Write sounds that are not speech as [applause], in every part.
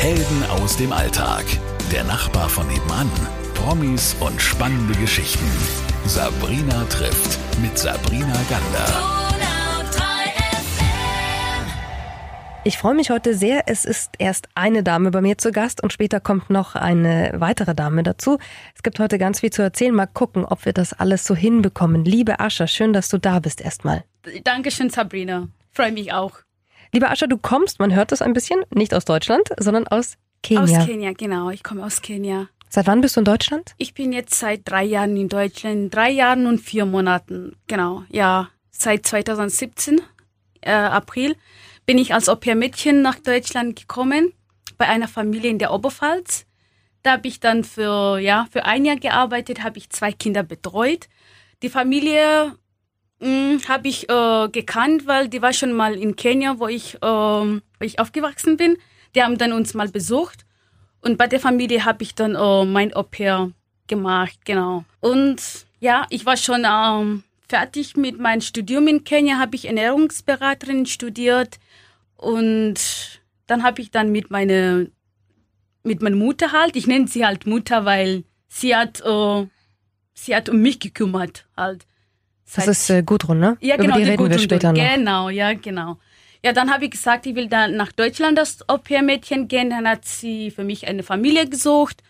Helden aus dem Alltag. Der Nachbar von nebenan. Promis und spannende Geschichten. Sabrina trifft mit Sabrina Gander. Ich freue mich heute sehr. Es ist erst eine Dame bei mir zu Gast und später kommt noch eine weitere Dame dazu. Es gibt heute ganz viel zu erzählen. Mal gucken, ob wir das alles so hinbekommen. Liebe Ascha, schön, dass du da bist erstmal. Dankeschön, Sabrina. Freue mich auch. Liebe Ascha, du kommst, man hört das ein bisschen, nicht aus Deutschland, sondern aus Kenia. Aus Kenia, genau. Ich komme aus Kenia. Seit wann bist du in Deutschland? Ich bin jetzt seit drei Jahren in Deutschland, drei Jahren und vier Monaten, genau. Ja, seit 2017, äh, April bin ich als Au-pair-Mädchen nach Deutschland gekommen, bei einer Familie in der Oberpfalz. Da habe ich dann für, ja, für ein Jahr gearbeitet, habe ich zwei Kinder betreut. Die Familie habe ich äh, gekannt, weil die war schon mal in Kenia, wo ich, äh, wo ich aufgewachsen bin. Die haben dann uns mal besucht. Und bei der Familie habe ich dann äh, mein Au-pair gemacht, genau. Und ja, ich war schon ähm, fertig mit meinem Studium in Kenia, habe ich Ernährungsberaterin studiert. Und dann habe ich dann mit meiner mit meiner Mutter halt, ich nenne sie halt Mutter, weil sie hat äh, sie hat um mich gekümmert halt. Das ist äh, Gudrun, ne? Ja, genau, Über die, die reden Gudrun, wir später noch. Genau, ja, genau. Ja, dann habe ich gesagt, ich will dann nach Deutschland das Au-pair-Mädchen gehen. Dann hat sie für mich eine Familie gesucht.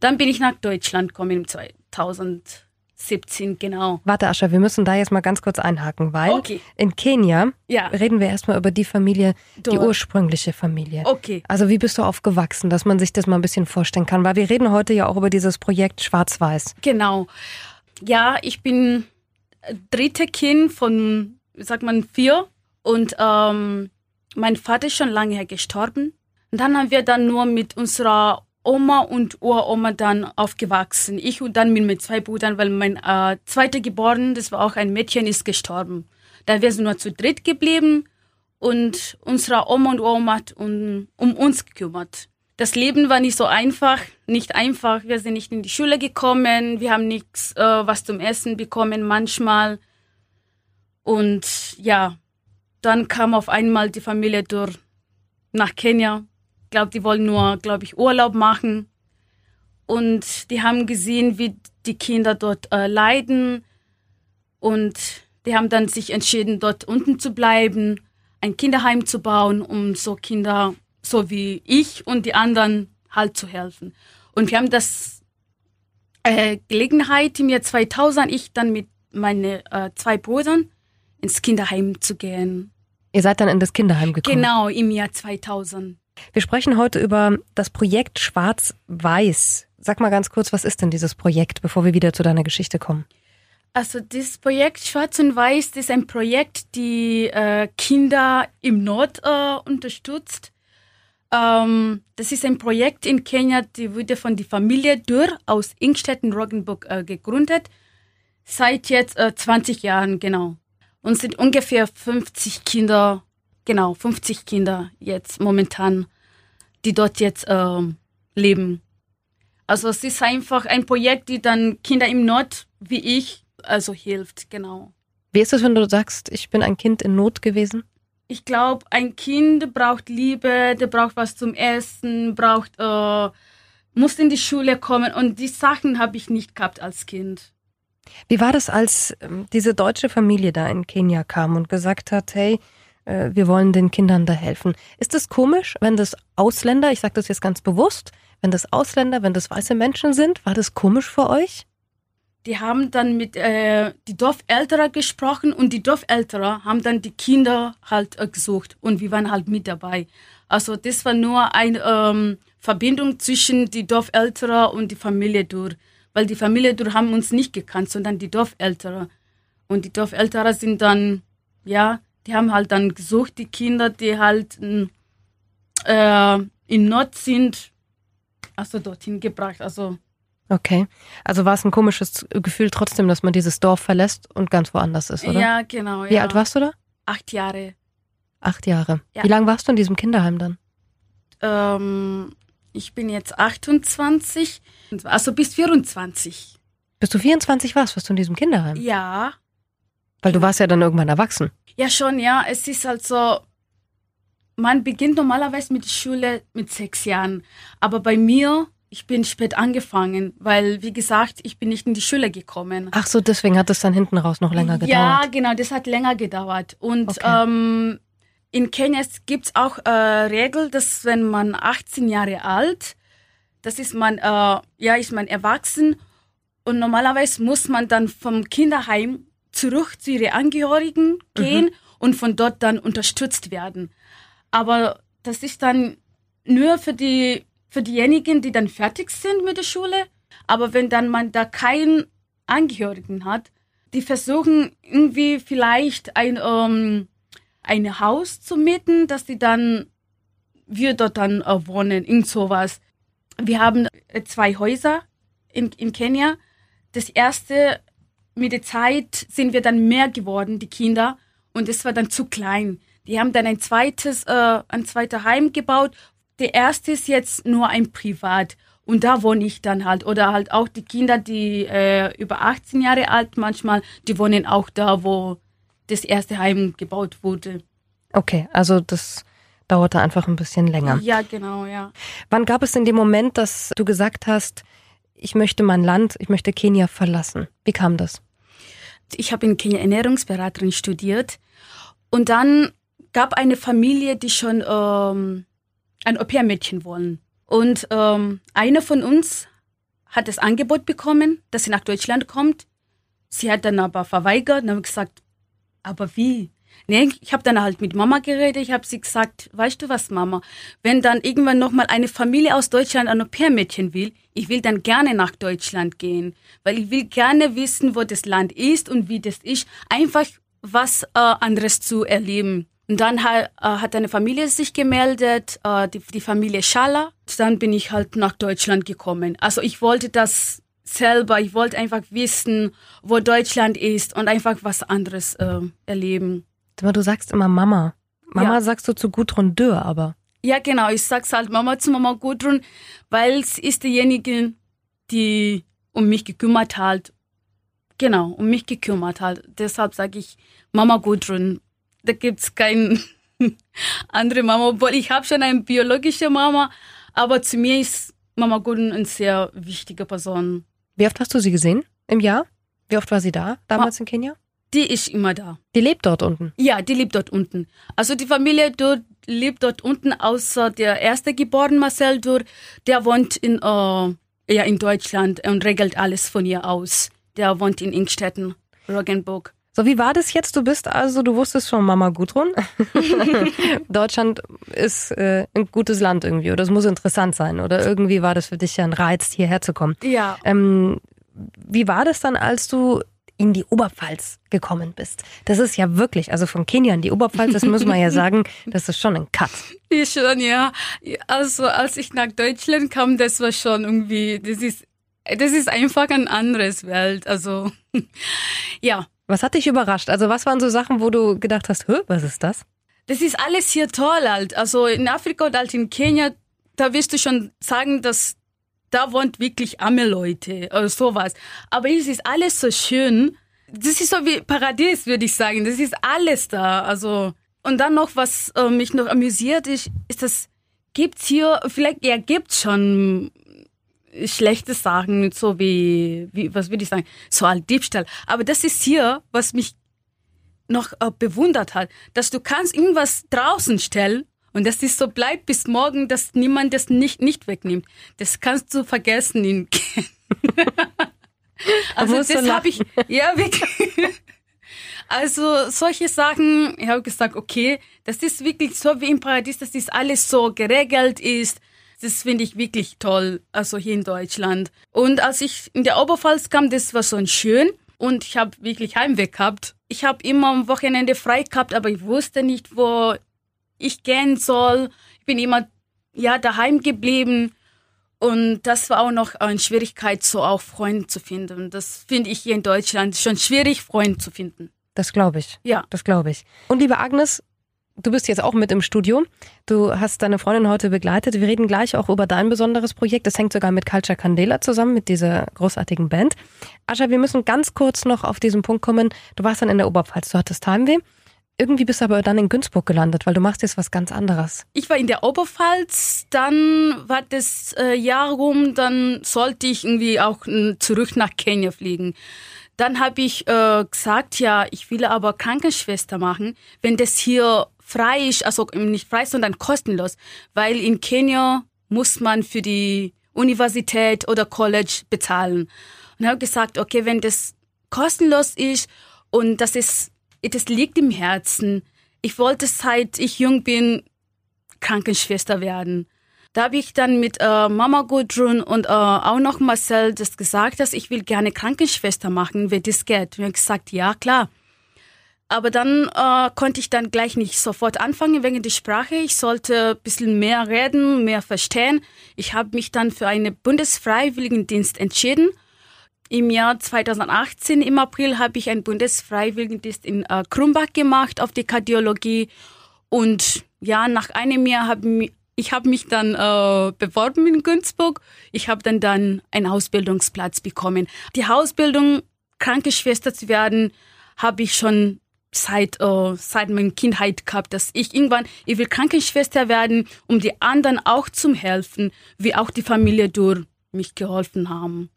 Dann bin ich nach Deutschland gekommen im 2017, genau. Warte, Ascha, wir müssen da jetzt mal ganz kurz einhaken, weil Okay. in Kenia Ja. reden wir erstmal über die Familie, die Dort. ursprüngliche Familie. Okay. Also wie bist du aufgewachsen, dass man sich das mal ein bisschen vorstellen kann? Weil wir reden heute ja auch über dieses Projekt Schwarz-Weiß. Genau. Ja, ich bin dritte Kind von, wie sagt man, vier. Und ähm, mein Vater ist schon lange her gestorben. Und dann haben wir dann nur mit unserer Oma und Uroma dann aufgewachsen. Ich und dann mit meinen zwei Brüdern, weil mein äh, zweiter geboren, das war auch ein Mädchen, ist gestorben. Da wir sind nur zu dritt geblieben und unsere Oma und Oma hat um, um uns gekümmert. Das Leben war nicht so einfach, nicht einfach. Wir sind nicht in die Schule gekommen, wir haben nichts, äh, was zum Essen bekommen manchmal. Und ja, dann kam auf einmal die Familie durch nach Kenia. Ich glaube, die wollen nur, glaube ich, Urlaub machen. Und die haben gesehen, wie die Kinder dort äh, leiden. Und die haben dann sich entschieden, dort unten zu bleiben, ein Kinderheim zu bauen, um so Kinder, so wie ich und die anderen, halt zu helfen. Und wir haben das äh, Gelegenheit im Jahr 2000, ich dann mit meinen äh, zwei Brüdern ins Kinderheim zu gehen. Ihr seid dann in das Kinderheim gekommen. Genau, im Jahr 2000. Wir sprechen heute über das Projekt Schwarz-Weiß. Sag mal ganz kurz, was ist denn dieses Projekt, bevor wir wieder zu deiner Geschichte kommen? Also das Projekt Schwarz und Weiß das ist ein Projekt, die äh, Kinder im Nord äh, unterstützt. Ähm, das ist ein Projekt in Kenia, die wurde von der Familie Dürr aus Ingstetten, Roggenburg äh, gegründet. Seit jetzt äh, 20 Jahren, genau. Und sind ungefähr 50 Kinder, genau, 50 Kinder jetzt momentan, die dort jetzt ähm, leben. Also es ist einfach ein Projekt, die dann Kinder im Nord wie ich also hilft, genau. Wie ist es, wenn du sagst, ich bin ein Kind in Not gewesen? Ich glaube, ein Kind braucht Liebe, der braucht was zum Essen, braucht, äh, muss in die Schule kommen und die Sachen habe ich nicht gehabt als Kind. Wie war das, als ähm, diese deutsche Familie da in Kenia kam und gesagt hat, hey, äh, wir wollen den Kindern da helfen? Ist es komisch, wenn das Ausländer, ich sage das jetzt ganz bewusst, wenn das Ausländer, wenn das weiße Menschen sind, war das komisch für euch? Die haben dann mit äh, die Dorfälterer gesprochen und die Dorfälterer haben dann die Kinder halt äh, gesucht und wir waren halt mit dabei. Also das war nur eine ähm, Verbindung zwischen die Dorfälterer und die Familie durch, weil die Familie durch haben uns nicht gekannt, sondern die Dorfälterer. Und die Dorfälterer sind dann, ja, die haben halt dann gesucht, die Kinder, die halt mh, äh, in Not sind, also dorthin gebracht. Also Okay. Also war es ein komisches Gefühl trotzdem, dass man dieses Dorf verlässt und ganz woanders ist, oder? ja, genau. Wie ja. alt warst du da? Acht Jahre. Acht Jahre. Ja. Wie lange warst du in diesem Kinderheim dann? Ähm, ich bin jetzt 28, also bis 24. Bis du 24 warst, warst du in diesem Kinderheim? Ja, Weil du warst ja dann irgendwann erwachsen. ja schon, ja. Es ist halt so, man beginnt normalerweise mit der Schule mit sechs Jahren. Aber bei mir, ich bin spät angefangen, weil, wie gesagt, ich bin nicht in die Schule gekommen. Ach so, deswegen hat es dann hinten raus noch länger gedauert. Ja, genau, das hat länger gedauert. Und Okay. ähm, in Kenia gibt es auch äh, Regel, dass wenn man 18 Jahre alt, das ist man, äh, ja, ist man erwachsen und normalerweise muss man dann vom Kinderheim zurück zu ihren Angehörigen gehen und von dort dann unterstützt werden. Aber das ist dann nur für die für diejenigen, die dann fertig sind mit der Schule. Aber wenn dann man da keinen Angehörigen hat, die versuchen irgendwie vielleicht ein ähm, ein Haus zu mieten, dass die dann wir dort dann äh, wohnen, irgend sowas. Wir haben äh, zwei Häuser in, in Kenia. Das erste, mit der Zeit sind wir dann mehr geworden, die Kinder, und es war dann zu klein. Die haben dann ein zweites, äh, ein zweiter Heim gebaut. Der erste ist jetzt nur ein Privat. Und da wohne ich dann halt. Oder halt auch die Kinder, die äh, über 18 Jahre alt manchmal, die wohnen auch da, wo das erste Heim gebaut wurde. Okay, also das dauerte einfach ein bisschen länger. Ja, genau, ja. Wann gab es denn den Moment, dass du gesagt hast, ich möchte mein Land, ich möchte Kenia verlassen? Wie kam das? Ich habe in Kenia Ernährungsberaterin studiert und dann gab eine Familie, die schon ähm, ein Au-pair-Mädchen wollen. Und ähm, eine von uns hat das Angebot bekommen, dass sie nach Deutschland kommt. Sie hat dann aber verweigert und habe gesagt, aber wie? Nee, ich habe dann halt mit Mama geredet. Ich habe sie gesagt, weißt du was, Mama? Wenn dann irgendwann nochmal eine Familie aus Deutschland ein Au-pair-Mädchen will, ich will dann gerne nach Deutschland gehen, weil ich will gerne wissen, wo das Land ist und wie das ist. Einfach was äh, anderes zu erleben. Und dann hat, äh, hat eine Familie sich gemeldet, äh, die, die Familie Schala. Dann bin ich halt nach Deutschland gekommen. Also ich wollte das selber, ich wollte einfach wissen, wo Deutschland ist und einfach was anderes äh, erleben. Aber du sagst immer Mama. Mama Ja. sagst du zu Gudrun Dürr, aber. Ja, genau. Ich sag's halt Mama zu Mama Gudrun, weil sie ist diejenige, die um mich gekümmert hat. Genau, um mich gekümmert hat. Deshalb sage ich Mama Gudrun. Da gibt's keine [laughs] andere Mama, obwohl ich habe schon eine biologische Mama, aber zu mir ist Mama Gudrun eine sehr wichtige Person. Wie oft hast du sie gesehen im Jahr? Wie oft war sie da, damals in Kenia? Die ist immer da. Die lebt dort unten. Ja, die lebt dort unten. Also die Familie dort lebt dort unten, außer der erste geboren Marcel Dur, der wohnt in, äh, ja, in Deutschland und regelt alles von ihr aus. Der wohnt in Ingstetten, Roggenburg. So, wie war das jetzt? Du bist also, du wusstest schon Mama Gudrun. [laughs] Deutschland ist äh, ein gutes Land irgendwie oder es muss interessant sein oder irgendwie war das für dich ja ein Reiz, hierher zu kommen. Ja, Ähm, wie war das dann, als du in die Oberpfalz gekommen bist? Das ist ja wirklich, also von Kenia in die Oberpfalz, das muss man ja [laughs] sagen, das ist schon ein Cut. ich schon, ja. Also als ich nach Deutschland kam, das war schon irgendwie, das ist, das ist einfach ein anderes Welt. Also, [laughs] ja. Was hat dich überrascht? Also was waren so Sachen, wo du gedacht hast, was ist das? Das ist alles hier toll halt. Also in Afrika und halt in Kenia, da wirst du schon sagen, dass da wohnt wirklich arme Leute oder sowas. Aber es ist alles so schön. Das ist so wie Paradies, würde ich sagen. Das ist alles da. Also und dann noch was äh, mich noch amüsiert ist, ist das gibt's hier vielleicht ja gibt's schon schlechte Sachen, so wie, wie was würde ich sagen, so ein Diebstahl. Aber das ist hier, was mich noch äh, bewundert hat, dass du kannst irgendwas draußen stellen und das ist so bleibt bis morgen, dass niemand das nicht nicht wegnimmt. Das kannst du vergessen in [laughs] Also das habe ich ja wirklich. Also solche Sachen, ich habe gesagt, okay, das ist wirklich so wie im Paradies, dass das alles so geregelt ist. Das finde ich wirklich toll, also hier in Deutschland. Und als ich in der Oberpfalz kam, das war so schön und ich habe wirklich Heimweg gehabt. Ich habe immer am Wochenende frei gehabt, aber ich wusste nicht, wo ich gehen soll. Ich bin immer ja daheim geblieben und das war auch noch eine Schwierigkeit, so auch Freunde zu finden. Das finde ich hier in Deutschland schon schwierig, Freunde zu finden. Das glaube ich. Ja. Das glaube ich. Und liebe Agnes, du bist jetzt auch mit im Studio. Du hast deine Freundin heute begleitet. Wir reden gleich auch über dein besonderes Projekt. Das hängt sogar mit Culture Candela zusammen, mit dieser großartigen Band. Ascha, wir müssen ganz kurz noch auf diesen Punkt kommen. Du warst dann in der Oberpfalz, du hattest Heimweh. Irgendwie bist du aber dann in Günzburg gelandet, weil du machst jetzt was ganz anderes. Ich war in der Oberpfalz, dann war das äh, Jahr rum, dann sollte ich irgendwie auch äh, zurück nach Kenia fliegen. Dann habe ich äh, gesagt, ja, ich will aber Krankenschwester machen, wenn das hier frei ist, also nicht frei, sondern kostenlos, weil in Kenia muss man für die Universität oder College bezahlen. Und habe gesagt, okay, wenn das kostenlos ist und das ist, das liegt im Herzen. Ich wollte seit ich jung bin Krankenschwester werden. Da habe ich dann mit äh, Mama Gudrun und äh, auch noch Marcel das gesagt, dass ich will gerne Krankenschwester machen, wenn das geht. Und ich habe gesagt, ja klar. Aber dann äh, konnte ich dann gleich nicht sofort anfangen wegen der Sprache. Ich sollte ein bisschen mehr reden, mehr verstehen. Ich habe mich dann für einen Bundesfreiwilligendienst entschieden im Jahr 2018, im April, habe ich einen Bundesfreiwilligendienst in äh, Krumbach gemacht auf die Kardiologie. Und ja, nach einem Jahr habe ich habe mich dann äh, beworben in Günzburg. Ich habe dann dann einen Ausbildungsplatz bekommen. Die Ausbildung, Krankenschwester zu werden, habe ich schon seit äh, seit meiner Kindheit gehabt, dass ich irgendwann ich will Krankenschwester werden, um die anderen auch zu helfen, wie auch die Familie durch mich geholfen haben.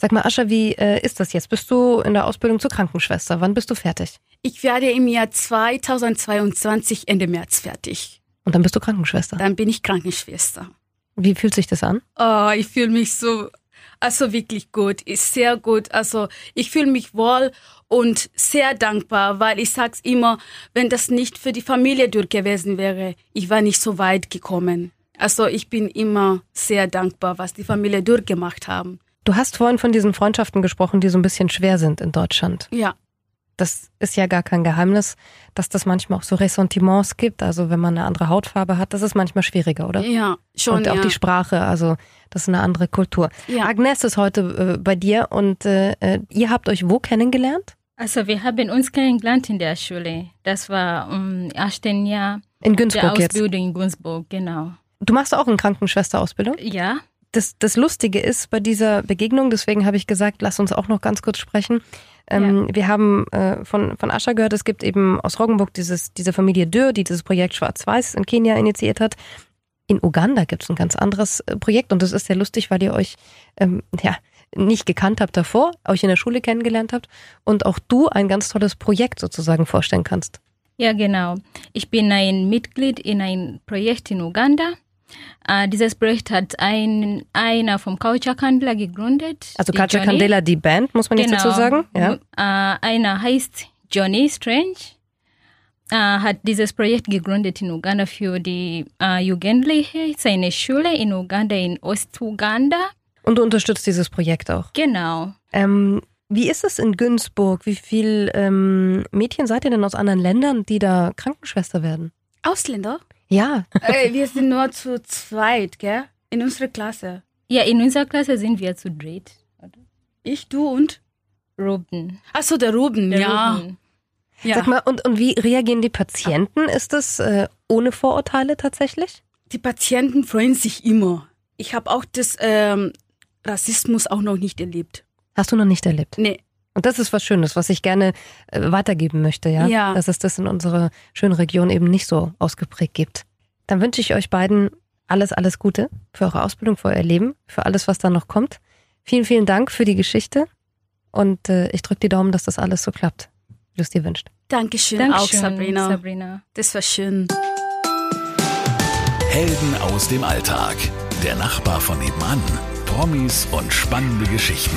Sag mal, Ascha, wie äh, ist das jetzt? Bist du in der Ausbildung zur Krankenschwester? Wann bist du fertig? Ich werde im Jahr 2022 Ende März fertig. Und dann bist du Krankenschwester? Dann bin ich Krankenschwester. Wie fühlt sich das an? Oh, ich fühle mich so, also wirklich gut, ist sehr gut. Also ich fühle mich wohl und sehr dankbar, weil ich sag's immer, wenn das nicht für die Familie durch gewesen wäre, ich war nicht so weit gekommen. Also ich bin immer sehr dankbar, was die Familie durchgemacht haben. Du hast vorhin von diesen Freundschaften gesprochen, die so ein bisschen schwer sind in Deutschland. Ja. Das ist ja gar kein Geheimnis, dass das manchmal auch so Ressentiments gibt. Also wenn man eine andere Hautfarbe hat, das ist manchmal schwieriger, oder? Ja, schon. Und auch ja. die Sprache, also das ist eine andere Kultur. Ja. Agnes ist heute äh, bei dir und äh, äh ihr habt euch wo kennengelernt? Also wir haben uns kennengelernt in der Schule. Das war im ersten Jahr in Günzburg der Ausbildung jetzt. in Günzburg, genau. Du machst auch eine Krankenschwesterausbildung? Ja, das, das Lustige ist bei dieser Begegnung, deswegen habe ich gesagt, lass uns auch noch ganz kurz sprechen. Ähm, ja. Wir haben äh, von, von Ascha gehört, es gibt eben aus Roggenburg dieses, diese Familie Dürr, die dieses Projekt Schwarz-Weiß in Kenia initiiert hat. In Uganda gibt es ein ganz anderes äh, Projekt und das ist sehr lustig, weil ihr euch ähm, ja, nicht gekannt habt davor, euch in der Schule kennengelernt habt und auch du ein ganz tolles Projekt sozusagen vorstellen kannst. Ja, genau. Ich bin ein Mitglied in ein Projekt in Uganda Uh, dieses Projekt hat ein, einer vom Culture Candela gegründet. Also Culture Johnny. Candela, die Band, muss man jetzt genau. dazu sagen. Ja. Uh, einer heißt Johnny Strange, uh, hat dieses Projekt gegründet in Uganda für die Jugendliche, seine Schule in Uganda, in Ostuganda. Und du unterstützt dieses Projekt auch? Genau. Ähm, wie ist es in Günzburg? Wie viele ähm, Mädchen seid ihr denn aus anderen Ländern, die da Krankenschwester werden? Ausländer? Ja. Äh, wir sind nur zu zweit, gell? In unserer Klasse. Ja, in unserer Klasse sind wir zu dritt. Ich, du und? Ruben. Achso, der Ruben, der ja. Ruben. ja. Sag mal, und, und wie reagieren die Patienten? Ist das äh, ohne Vorurteile tatsächlich? Die Patienten freuen sich immer. Ich habe auch das ähm, Rassismus auch noch nicht erlebt. Hast du noch nicht erlebt? Nee. Und das ist was Schönes, was ich gerne äh, weitergeben möchte, ja? ja. Dass es das in unserer schönen Region eben nicht so ausgeprägt gibt. Dann wünsche ich euch beiden alles, alles Gute für eure Ausbildung, für euer Leben, für alles, was da noch kommt. Vielen, vielen Dank für die Geschichte und äh, ich drücke die Daumen, dass das alles so klappt, wie du es dir wünschst. Dankeschön, Dankeschön auch Sabrina. Sabrina. Das war schön. Helden aus dem Alltag. Der Nachbar von nebenan. Promis und spannende Geschichten.